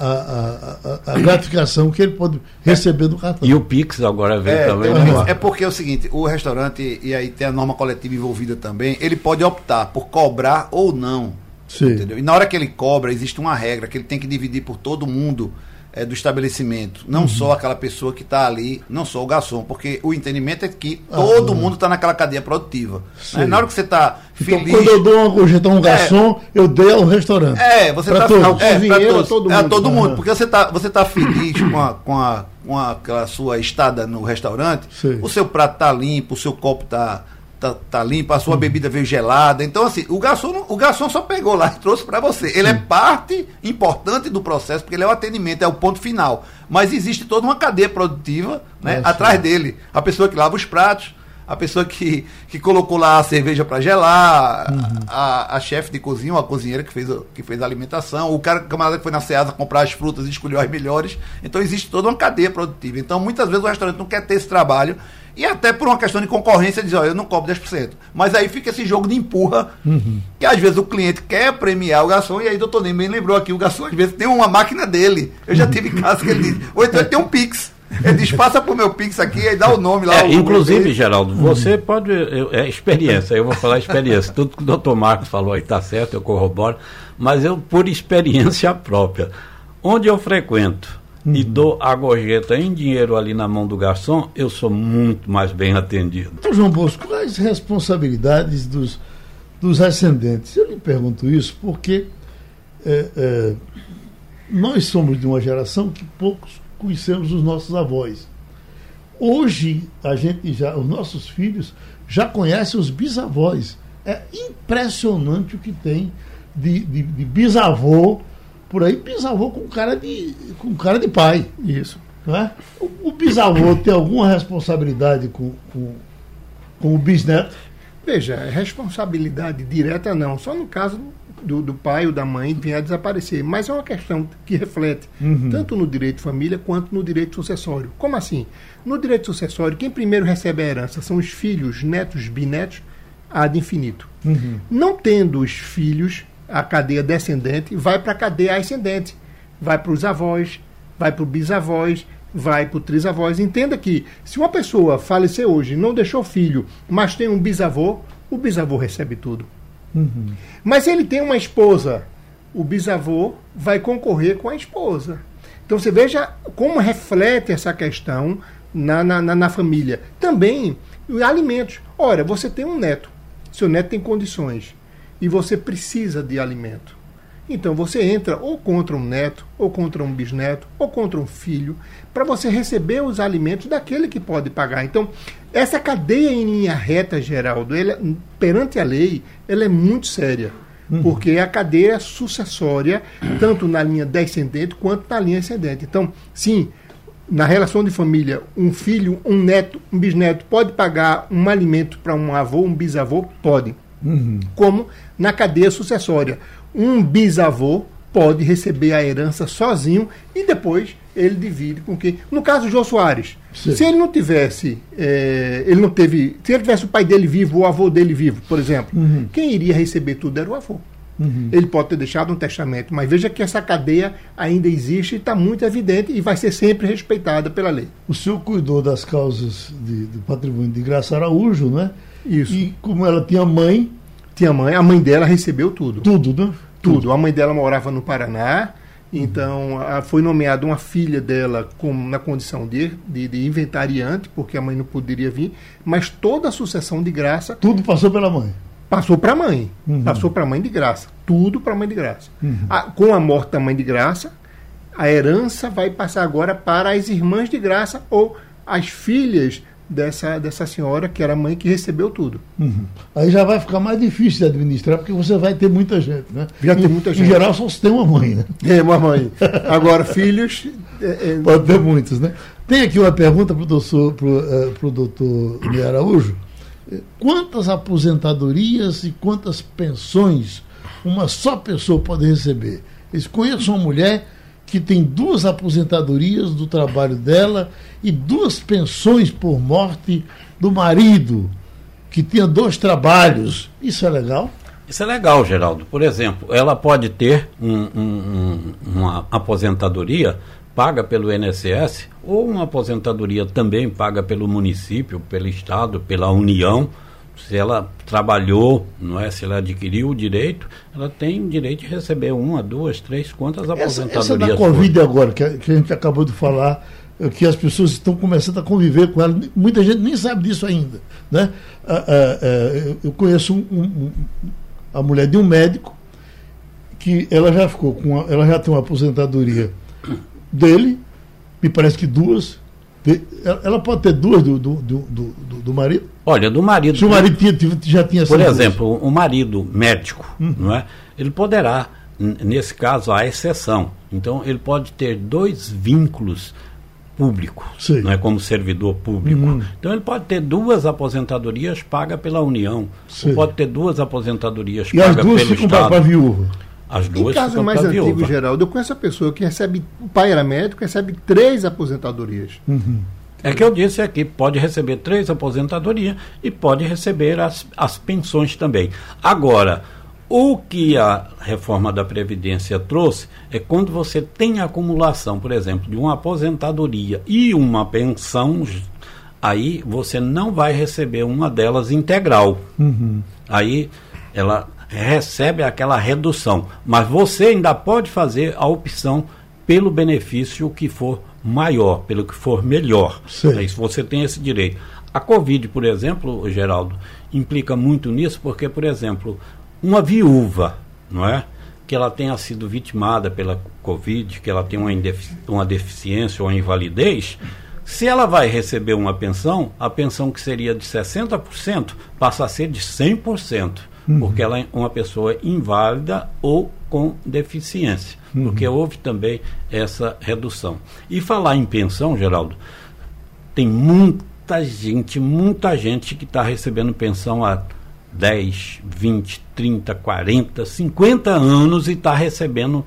a, a, gratificação que ele pode receber do cartão. E o Pix agora vem é, também. É, é porque é o seguinte, o restaurante, e aí tem a norma coletiva envolvida também, ele pode optar por cobrar ou não Entendeu? E na hora que ele cobra, existe uma regra que ele tem que dividir por todo mundo é, do estabelecimento. Não uhum. só aquela pessoa que está ali, não só o garçom, porque o entendimento é que ah, todo mundo está naquela cadeia produtiva. Né? Na hora que você está então, feliz. Quando eu dou uma gorjeta a um é. garçom, é, eu dei ao restaurante. É, você está feliz. É, para todos. Todo é, mundo. É, todo mundo. Porque você está você tá feliz com, a, com, a, com a, aquela sua estada no restaurante, Sim. o seu prato está limpo, o seu copo está tá, tá limpa, a sua uhum. bebida veio gelada. Então, assim, o garçom, o garçom só pegou lá e trouxe para você. Ele é parte importante do processo, porque ele é o atendimento, é o ponto final. Mas existe toda uma cadeia produtiva né, é, atrás dele. A pessoa que lava os pratos, a pessoa que, que colocou lá a cerveja para gelar, uhum. a, a chefe de cozinha, a cozinheira que fez, que fez a alimentação, o cara camarada que foi na Ceasa comprar as frutas e escolheu as melhores. Então existe toda uma cadeia produtiva. Então muitas vezes o restaurante não quer ter esse trabalho e até por uma questão de concorrência diz, olha, eu não cobro 10%. Mas aí fica esse jogo de empurra, uhum. que às vezes o cliente quer premiar o garçom, e aí doutor Ney lembrou aqui, o garçom às vezes tem uma máquina dele. Eu já tive casos que ele diz, ou então ele tem um Pix. Ele diz, passa pro meu Pix aqui e dá o nome lá. É, inclusive, Geraldo, você pode. Eu, é experiência, eu vou falar experiência. Tudo que o doutor Marcos falou aí está certo, eu corroboro, mas eu, por experiência própria, onde eu frequento uhum. e dou a gorjeta em dinheiro ali na mão do garçom, eu sou muito mais bem atendido. Então, João Bosco, quais responsabilidades dos, dos ascendentes? Eu lhe pergunto isso porque é, é, nós somos de uma geração que poucos conhecemos os nossos avós. Hoje, a gente já, os nossos filhos já conhecem os bisavós. É impressionante o que tem de, de, de bisavô por aí, bisavô com cara de, com cara de pai. Isso. É? o, o bisavô tem alguma responsabilidade com, com, com o bisneto? Veja, responsabilidade direta não, só no caso do, do pai ou da mãe vinha a desaparecer. Mas é uma questão que reflete uhum. tanto no direito de família quanto no direito sucessório. Como assim? No direito sucessório, quem primeiro recebe a herança são os filhos, netos, bisnetos, ad infinito. Uhum. Não tendo os filhos, a cadeia descendente vai para a cadeia ascendente. Vai para os avós, vai para o bisavós, vai para o trisavós. Entenda que se uma pessoa faleceu hoje, não deixou filho, mas tem um bisavô, o bisavô recebe tudo. Uhum. Mas ele tem uma esposa, o bisavô vai concorrer com a esposa. Então você veja como reflete essa questão na, na, na, na família. Também alimentos. Ora, você tem um neto, seu neto tem condições e você precisa de alimento. Então você entra ou contra um neto, ou contra um bisneto, ou contra um filho, para você receber os alimentos daquele que pode pagar. Então, essa cadeia em linha reta, Geraldo, ela, perante a lei, ela é muito séria. Uhum. Porque é a cadeia sucessória, tanto na linha descendente quanto na linha ascendente. Então, sim, na relação de família, um filho, um neto, um bisneto pode pagar um alimento para um avô, um bisavô? Pode. Uhum. Como na cadeia sucessória um bisavô pode receber a herança sozinho e depois ele divide com quem. No caso do João Soares, Sim. se ele não tivesse, é, ele não teve, se ele tivesse o pai dele vivo, o avô dele vivo, por exemplo, uhum. quem iria receber tudo era o avô. Uhum. Ele pode ter deixado um testamento, mas veja que essa cadeia ainda existe e está muito evidente e vai ser sempre respeitada pela lei. O senhor cuidou das causas de, do patrimônio de Graça Araújo, né? Isso. E como ela tinha mãe, tinha mãe, a mãe dela recebeu tudo. Tudo, né? Tudo. tudo. A mãe dela morava no Paraná, então a, foi nomeada uma filha dela com, na condição de, de, de, inventariante, porque a mãe não poderia vir, mas toda a sucessão de graça. Tudo passou pela mãe. Passou para a mãe. Uhum. Passou para a mãe de graça. Tudo para a mãe de graça. Uhum. A, com a morte da mãe de graça, a herança vai passar agora para as irmãs de graça ou as filhas dessa, dessa senhora, que era a mãe que recebeu tudo. Uhum. Aí já vai ficar mais difícil de administrar, porque você vai ter muita gente, né? Já tem muita gente. Em geral, só se tem uma mãe, né? É, uma mãe. Agora, filhos. É, é... Pode ter muitos, né? Tem aqui uma pergunta para o doutor, pro, uh, doutor Araújo. Quantas aposentadorias e quantas pensões uma só pessoa pode receber? Eles conheçam uma mulher que tem duas aposentadorias do trabalho dela e duas pensões por morte do marido, que tinha dois trabalhos. Isso é legal? Isso é legal, Geraldo. Por exemplo, ela pode ter um, um, uma aposentadoria paga pelo INSS ou uma aposentadoria também paga pelo município, pelo Estado, pela União se ela trabalhou, não é? Se ela adquiriu o direito, ela tem direito de receber uma, duas, três, quantas aposentadorias. Essa, essa da Covid agora, que a, que a gente acabou de falar, eh, que as pessoas estão começando a conviver com ela, muita gente nem sabe disso ainda. Né? Ah, ah, ah, eu conheço um, um, a mulher de um médico que ela já ficou com, a, ela já tem uma aposentadoria dele, me parece que duas, ela pode ter duas do, do, do, do, do marido? Olha, do marido. Se o marido tinha, já tinha Por exemplo, o marido médico, hum. não é? Ele poderá, nesse caso, a exceção. Então, ele pode ter dois vínculos público, Sim. não é como servidor público. Uhum. Então ele pode ter duas aposentadorias pagas pela União, pode ter duas aposentadorias e pagas pelo Estado. para viúva. As duas em casos mais antigos, Geraldo, eu conheço a pessoa que recebe, o pai era médico, recebe três aposentadorias. Uhum. É que eu disse aqui, pode receber três aposentadorias e pode receber as, as pensões também. Agora, o que a reforma da Previdência trouxe é quando você tem acumulação, por exemplo, de uma aposentadoria e uma pensão, aí você não vai receber uma delas integral. Uhum. Aí ela recebe aquela redução, mas você ainda pode fazer a opção pelo benefício que for maior, pelo que for melhor. Sim. Aí você tem esse direito. A Covid, por exemplo, Geraldo, implica muito nisso, porque, por exemplo, uma viúva, não é? Que ela tenha sido vitimada pela Covid, que ela tenha uma, uma deficiência ou uma invalidez, se ela vai receber uma pensão, a pensão que seria de 60% passa a ser de 100%, uhum. porque ela é uma pessoa inválida ou com deficiência, uhum. porque houve também essa redução. E falar em pensão, Geraldo, tem muita gente, muita gente que está recebendo pensão há 10, 20, 30, 40, 50 anos e está recebendo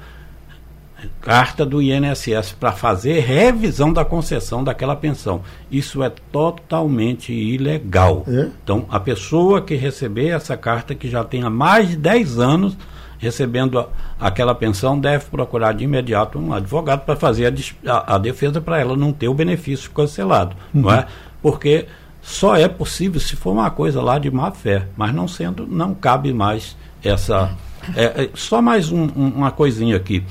carta do INSS para fazer revisão da concessão daquela pensão. Isso é totalmente ilegal. É? Então, a pessoa que receber essa carta, que já tenha mais de 10 anos recebendo a, aquela pensão, deve procurar de imediato um advogado para fazer a, a, a defesa para ela não ter o benefício cancelado. Uhum. Não é? Porque só é possível se for uma coisa lá de má fé, mas não sendo, não cabe mais essa. É, é, só mais um, um, uma coisinha aqui.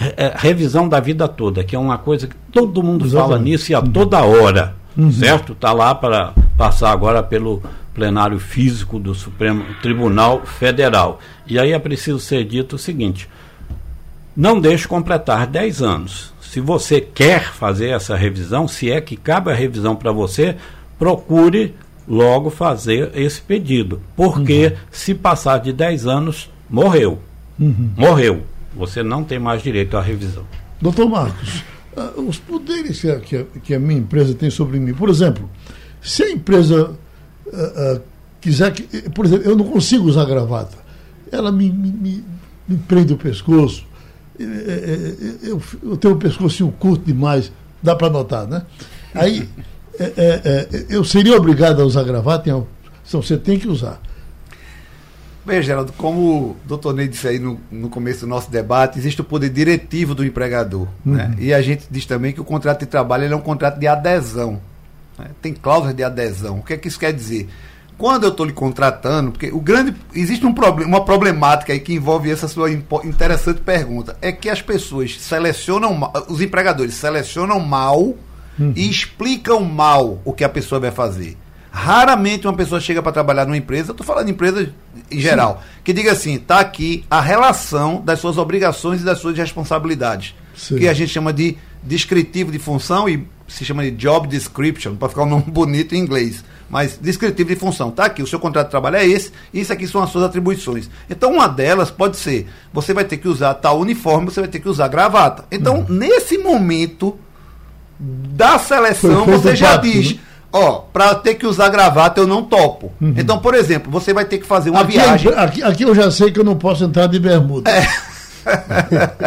É, revisão da vida toda, que é uma coisa que todo mundo Exatamente. fala nisso e a toda hora, uhum. certo? Está lá para passar agora pelo plenário físico do Supremo Tribunal Federal. E aí é preciso ser dito o seguinte: não deixe completar 10 anos. Se você quer fazer essa revisão, se é que cabe a revisão para você, procure logo fazer esse pedido. Porque uhum. se passar de 10 anos, morreu. Uhum. Morreu. Você não tem mais direito à revisão. Doutor Marcos, uh, os poderes que a, que, a, minha empresa tem sobre mim, por exemplo, se a empresa uh, uh, quiser que. Por exemplo, eu não consigo usar gravata, ela me, me, me, prende o pescoço, eu, eu tenho o pescoço curto demais, dá para notar, né? Aí. É, é, é, eu seria obrigado a usar gravata? Então você tem que usar. Bem, Geraldo, como o doutor Ney disse aí no, no começo do nosso debate, existe o poder diretivo do empregador. Uhum. Né? E a gente diz também que o contrato de trabalho é um contrato de adesão. Né? Tem cláusulas de adesão. O que é que isso quer dizer? Quando eu estou lhe contratando, porque o grande. Existe um problem, uma problemática aí que envolve essa sua interessante pergunta. É que as pessoas selecionam os empregadores selecionam mal uhum. e explicam mal o que a pessoa vai fazer. Raramente uma pessoa chega para trabalhar numa empresa, estou falando de empresa em geral, Sim. que diga assim, está aqui a relação das suas obrigações e das suas responsabilidades. Sim. Que a gente chama de descritivo de função e se chama de job description, para ficar um nome bonito em inglês. Mas descritivo de função. Está aqui, o seu contrato de trabalho é esse, isso aqui são as suas atribuições. Então, uma delas pode ser: você vai ter que usar tal uniforme, você vai ter que usar gravata. Então, uhum. nesse momento, da seleção, você já diz. Né? Ó, para ter que usar gravata eu não topo. Uhum. Então, por exemplo, você vai ter que fazer uma aqui, viagem. Aqui, aqui, eu já sei que eu não posso entrar de bermuda. É.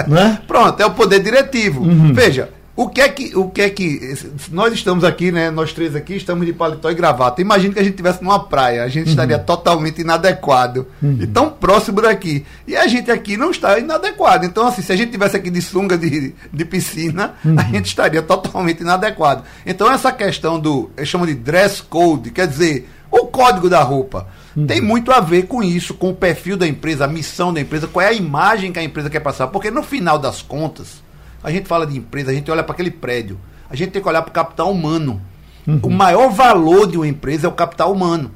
né? Pronto, é o poder diretivo. Uhum. Veja, o que é que, o que é que nós estamos aqui, né? Nós três aqui estamos de paletó e gravata. Imagina que a gente estivesse numa praia, a gente uhum. estaria totalmente inadequado uhum. e tão próximo daqui. E a gente aqui não está inadequado. Então, assim, se a gente tivesse aqui de sunga de, de piscina, uhum. a gente estaria totalmente inadequado. Então, essa questão do, eu chamo de dress code, quer dizer, o código da roupa. Uhum. Tem muito a ver com isso, com o perfil da empresa, a missão da empresa, qual é a imagem que a empresa quer passar. Porque no final das contas, a gente fala de empresa, a gente olha para aquele prédio. A gente tem que olhar para o capital humano. Uhum. O maior valor de uma empresa é o capital humano.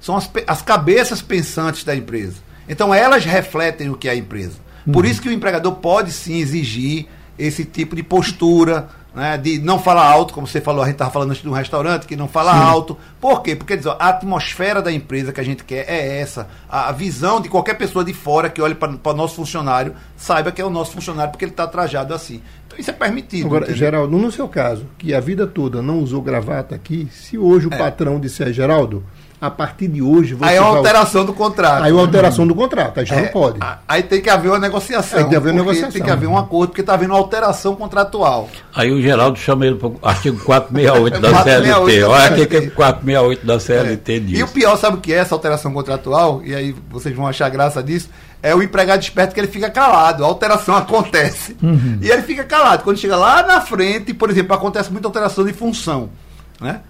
São as, as cabeças pensantes da empresa. Então elas refletem o que é a empresa. Uhum. Por isso que o empregador pode sim exigir esse tipo de postura, né, de não falar alto, como você falou, a gente estava falando antes de um restaurante, que não fala Sim. alto. Por quê? Porque diz, ó, a atmosfera da empresa que a gente quer é essa. A, a visão de qualquer pessoa de fora que olhe para o nosso funcionário saiba que é o nosso funcionário porque ele está trajado assim. isso é permitido. Agora, entendeu? Geraldo, no seu caso, que a vida toda não usou gravata aqui, se hoje o é. patrão disser, Geraldo, a partir de hoje você. Aí é uma alteração do contrato. Aí é uma alteração do contrato, aí já é, não pode. Aí tem que haver uma negociação. Aí tem que haver negociação. Tem que haver um acordo, porque está havendo uma alteração contratual. Aí o Geraldo chama ele para o artigo 468 da 468 CLT. Olha o que é 468 da CLT é. diz. E o pior, sabe o que é essa alteração contratual? E aí vocês vão achar graça disso. É o empregado esperto que ele fica calado, a alteração acontece. Uhum. E ele fica calado. Quando chega lá na frente, por exemplo, acontece muita alteração de função. Né?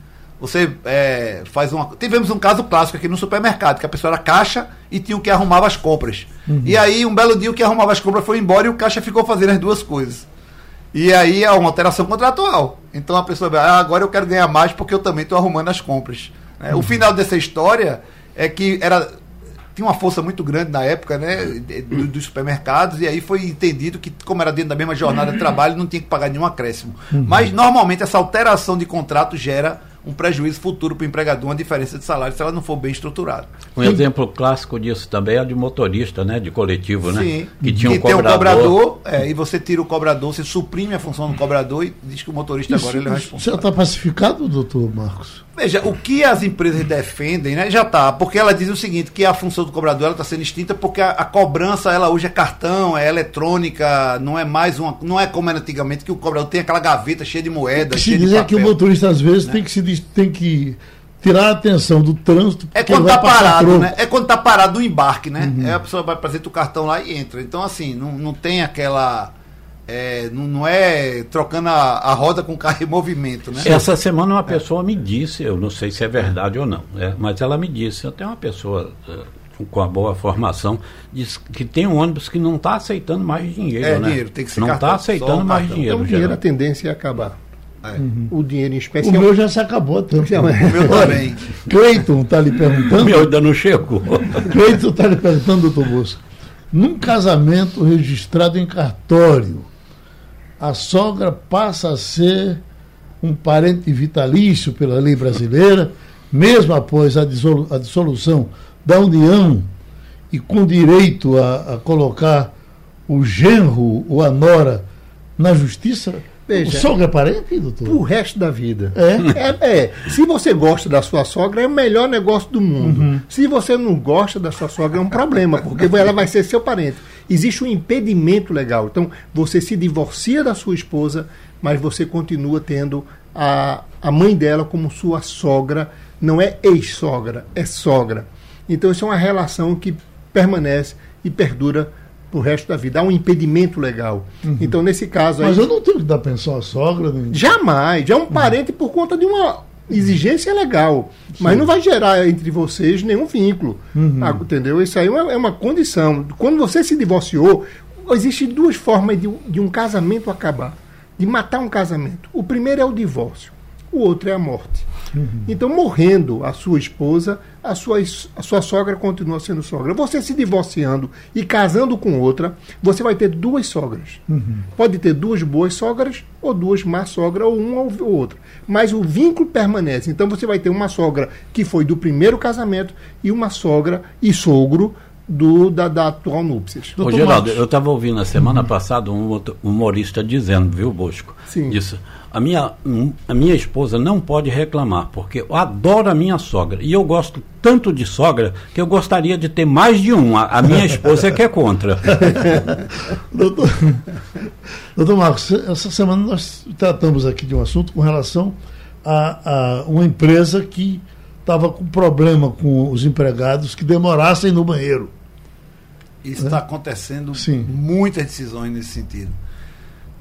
Você é, faz uma. Tivemos um caso clássico aqui no supermercado, que a pessoa era caixa e tinha o que arrumava as compras. Uhum. E aí, um belo dia, o que arrumava as compras foi embora e o caixa ficou fazendo as duas coisas. E aí é uma alteração contratual. Então a pessoa vai, ah, agora eu quero ganhar mais porque eu também estou arrumando as compras. É, uhum. O final dessa história é que era tinha uma força muito grande na época, né, dos supermercados, e aí foi entendido que, como era dentro da mesma jornada de trabalho, não tinha que pagar nenhum acréscimo. Uhum. Mas, normalmente, essa alteração de contrato gera um prejuízo futuro para o empregador, uma diferença de salário, se ela não for bem estruturada. Um Sim. exemplo clássico disso também é de motorista, né? De coletivo, né? Sim. Que tinha um cobrador. Tem um cobrador é, e você tira o cobrador, você suprime a função do cobrador e diz que o motorista isso, agora ele é responsável. Já está pacificado, doutor Marcos? Veja, o que as empresas defendem, né, já está, porque ela diz o seguinte, que a função do cobrador está sendo extinta porque a, a, cobrança, ela hoje é cartão, é eletrônica, não é mais uma, não é como era antigamente, que o cobrador tem aquela gaveta cheia de moedas, se dizer é que o motorista às vezes né? tem, que se, tem que tirar a atenção do trânsito. É quando está parado, né? É quando está parado no embarque, né? Uhum. É a pessoa vai apresentar o cartão lá e entra. Então, assim, não, não tem aquela é, não, não, é trocando a, a, roda com o carro em movimento, né? Essa semana uma pessoa me disse, eu não sei se é verdade ou não, é, mas ela me disse, eu tenho uma pessoa uh, com a boa formação, diz que tem um ônibus que não está aceitando mais dinheiro, é, né? Dinheiro, tem que ser Não está aceitando mais dinheiro. Então, o dinheiro, a tendência é acabar. É. Uhum. O dinheiro em especial. O meu já se acabou também. O meu também. Cleiton está lhe perguntando. O meu ainda não chegou. Cleiton está lhe perguntando, doutor Bosco. Num casamento registrado em cartório, a sogra passa a ser um parente vitalício pela lei brasileira, mesmo após a, dissolução da União e com direito a, a colocar o genro ou a nora na justiça? Veja, o sogra é parente, doutor? O resto da vida. É? é? é? Se você gosta da sua sogra, é o melhor negócio do mundo. Uhum. Se você não gosta da sua sogra, é um problema, porque ela vai ser seu parente existe um impedimento legal. Então, você se divorcia da sua esposa, mas você continua tendo a, a mãe dela como sua sogra. Não é ex-sogra, é sogra. Então, isso é uma relação que permanece e perdura o resto da vida. Há um impedimento legal. Uhum. Então, nesse caso. Mas aí, eu não tenho que dar pensão à sogra. Nem... Jamais. É um parente uhum. por conta de uma exigência legal, Sim. mas não vai gerar entre vocês nenhum vínculo. Uhum. Ah, entendeu? Isso aí é uma, é uma, condição. Quando você se divorciou, existem duas formas de, de um casamento acabar de matar um casamento. O primeiro é o divórcio, o outro é a morte. Uhum. Então, morrendo a sua esposa, a sua, a sua sogra continua sendo sogra. Você se divorciando e casando com outra, você vai ter duas sogras. Uhum. Pode ter duas boas sogras, ou duas más sogras, ou uma ou outra. Mas o vínculo permanece. Então, você vai ter uma sogra que foi do primeiro casamento e uma sogra e sogro do, da, da atual núpcias. Ô, Geraldo, eu estava ouvindo na semana uhum. passada um humorista dizendo, viu, Bosco? Sim. Isso. A minha, a minha esposa não pode reclamar, porque eu adoro a minha sogra. E eu gosto tanto de sogra que eu gostaria de ter mais de um. A, a minha esposa é que é contra. doutor, doutor Marcos, essa semana nós tratamos aqui de um assunto com relação a, a uma empresa que estava com problema com os empregados que demorassem no banheiro. Isso está é? acontecendo Sim. muitas decisões nesse sentido.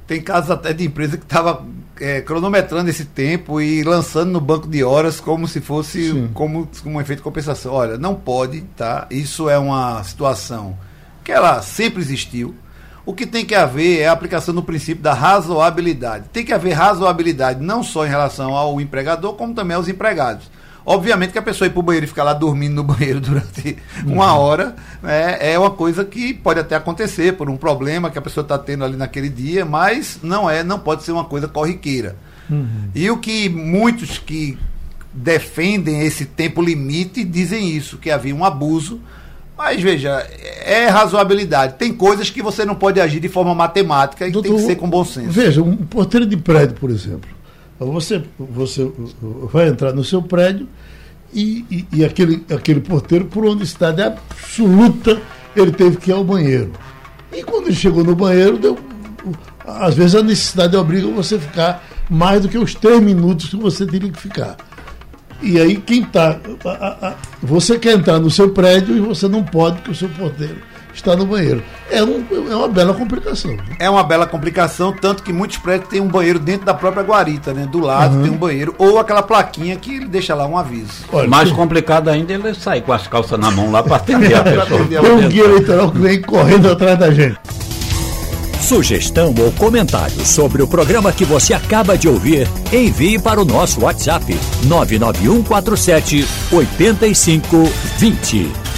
Tem casos até de empresa que estava é, cronometrando esse tempo e lançando no banco de horas como se fosse como, como um efeito de compensação. Olha, não pode, tá? Isso é uma situação que ela sempre existiu. O que tem que haver é a aplicação do princípio da razoabilidade. Tem que haver razoabilidade não só em relação ao empregador, como também aos empregados. Obviamente que a pessoa ir para o banheiro e ficar lá dormindo no banheiro durante uma uhum. hora né, é uma coisa que pode até acontecer por um problema que a pessoa está tendo ali naquele dia, mas não é, não pode ser uma coisa corriqueira. Uhum. E o que muitos que defendem esse tempo limite dizem isso, que havia um abuso Mas veja, é razoabilidade. Tem coisas que você não pode agir de forma matemática e Doutor, tem que ser com bom senso. Veja, um porteiro de prédio, por exemplo. Você, você vai entrar no seu prédio e, e, e aquele, aquele porteiro, por uma necessidade absoluta, ele teve que ir ao banheiro. E quando ele chegou no banheiro, deu, às vezes a necessidade obriga você a ficar mais do que os três minutos que você teria que ficar. E aí quem está. Você quer entrar no seu prédio e você não pode, porque o seu porteiro está no banheiro. É, um, é uma bela complicação. É uma bela complicação, tanto que muitos prédios têm um banheiro dentro da própria guarita, né? Do lado uhum. tem um banheiro, ou aquela plaquinha que ele deixa lá um aviso. Olha, Mais que... complicado ainda ele sair com as calças na mão lá para atender a pessoa. Tem um guia eleitoral que vem correndo atrás da gente. Sugestão ou comentário sobre o programa que você acaba de ouvir, envie para o nosso WhatsApp 99147 8520.